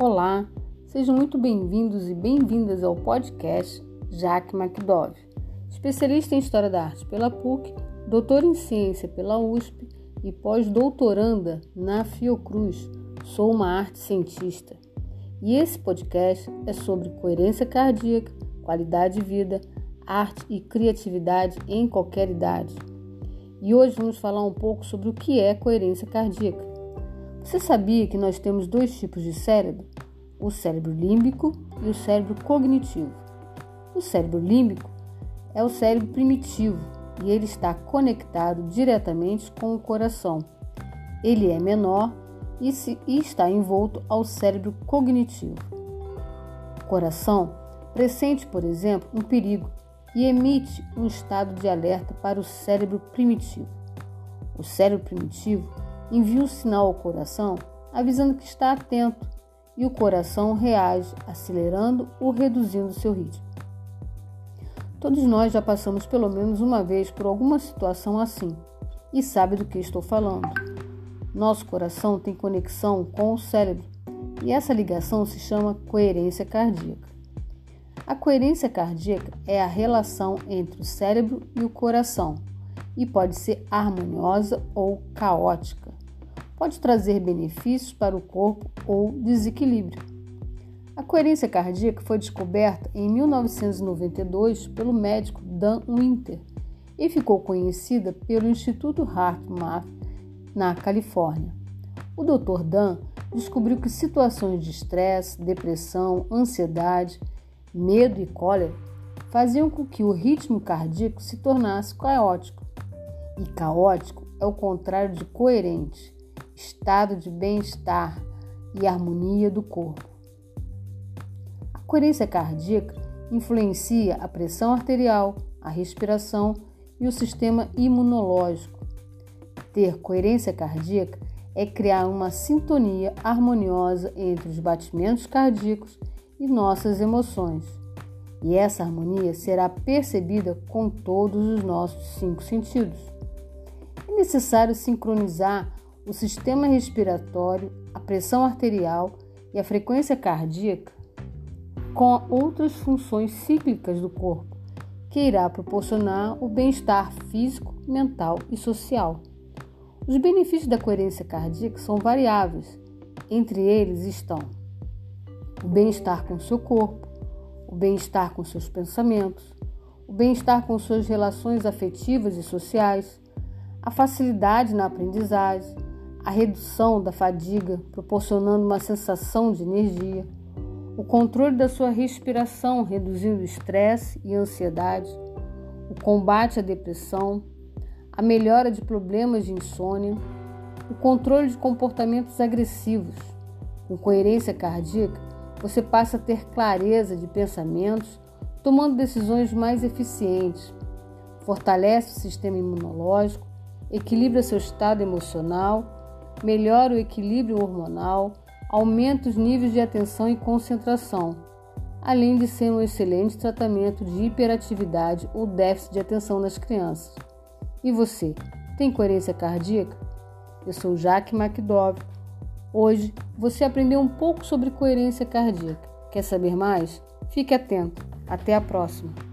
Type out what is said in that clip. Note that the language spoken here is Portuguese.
Olá, sejam muito bem-vindos e bem-vindas ao podcast Jaque McDove, especialista em História da Arte pela PUC, doutor em Ciência pela USP e pós-doutoranda na Fiocruz. Sou uma arte cientista. E esse podcast é sobre coerência cardíaca, qualidade de vida, arte e criatividade em qualquer idade. E hoje vamos falar um pouco sobre o que é coerência cardíaca. Você sabia que nós temos dois tipos de cérebro? O cérebro límbico e o cérebro cognitivo. O cérebro límbico é o cérebro primitivo e ele está conectado diretamente com o coração. Ele é menor e, se, e está envolto ao cérebro cognitivo. O coração pressente, por exemplo, um perigo e emite um estado de alerta para o cérebro primitivo. O cérebro primitivo envia um sinal ao coração avisando que está atento e o coração reage, acelerando ou reduzindo seu ritmo. Todos nós já passamos pelo menos uma vez por alguma situação assim e sabe do que estou falando. Nosso coração tem conexão com o cérebro e essa ligação se chama coerência cardíaca. A coerência cardíaca é a relação entre o cérebro e o coração e pode ser harmoniosa ou caótica pode trazer benefícios para o corpo ou desequilíbrio. A coerência cardíaca foi descoberta em 1992 pelo médico Dan Winter e ficou conhecida pelo Instituto HeartMath na Califórnia. O Dr. Dan descobriu que situações de estresse, depressão, ansiedade, medo e cólera faziam com que o ritmo cardíaco se tornasse caótico. E caótico é o contrário de coerente estado de bem-estar e harmonia do corpo. A coerência cardíaca influencia a pressão arterial, a respiração e o sistema imunológico. Ter coerência cardíaca é criar uma sintonia harmoniosa entre os batimentos cardíacos e nossas emoções. E essa harmonia será percebida com todos os nossos cinco sentidos. É necessário sincronizar o sistema respiratório, a pressão arterial e a frequência cardíaca com outras funções cíclicas do corpo, que irá proporcionar o bem-estar físico, mental e social. Os benefícios da coerência cardíaca são variáveis. Entre eles estão o bem-estar com seu corpo, o bem-estar com seus pensamentos, o bem-estar com suas relações afetivas e sociais, a facilidade na aprendizagem, a redução da fadiga, proporcionando uma sensação de energia, o controle da sua respiração, reduzindo estresse e ansiedade, o combate à depressão, a melhora de problemas de insônia, o controle de comportamentos agressivos. Com coerência cardíaca, você passa a ter clareza de pensamentos, tomando decisões mais eficientes, fortalece o sistema imunológico, equilibra seu estado emocional melhora o equilíbrio hormonal, aumenta os níveis de atenção e concentração, além de ser um excelente tratamento de hiperatividade ou déficit de atenção nas crianças. E você, tem coerência cardíaca? Eu sou Jaque McDove. Hoje você aprendeu um pouco sobre coerência cardíaca. Quer saber mais? Fique atento. Até a próxima!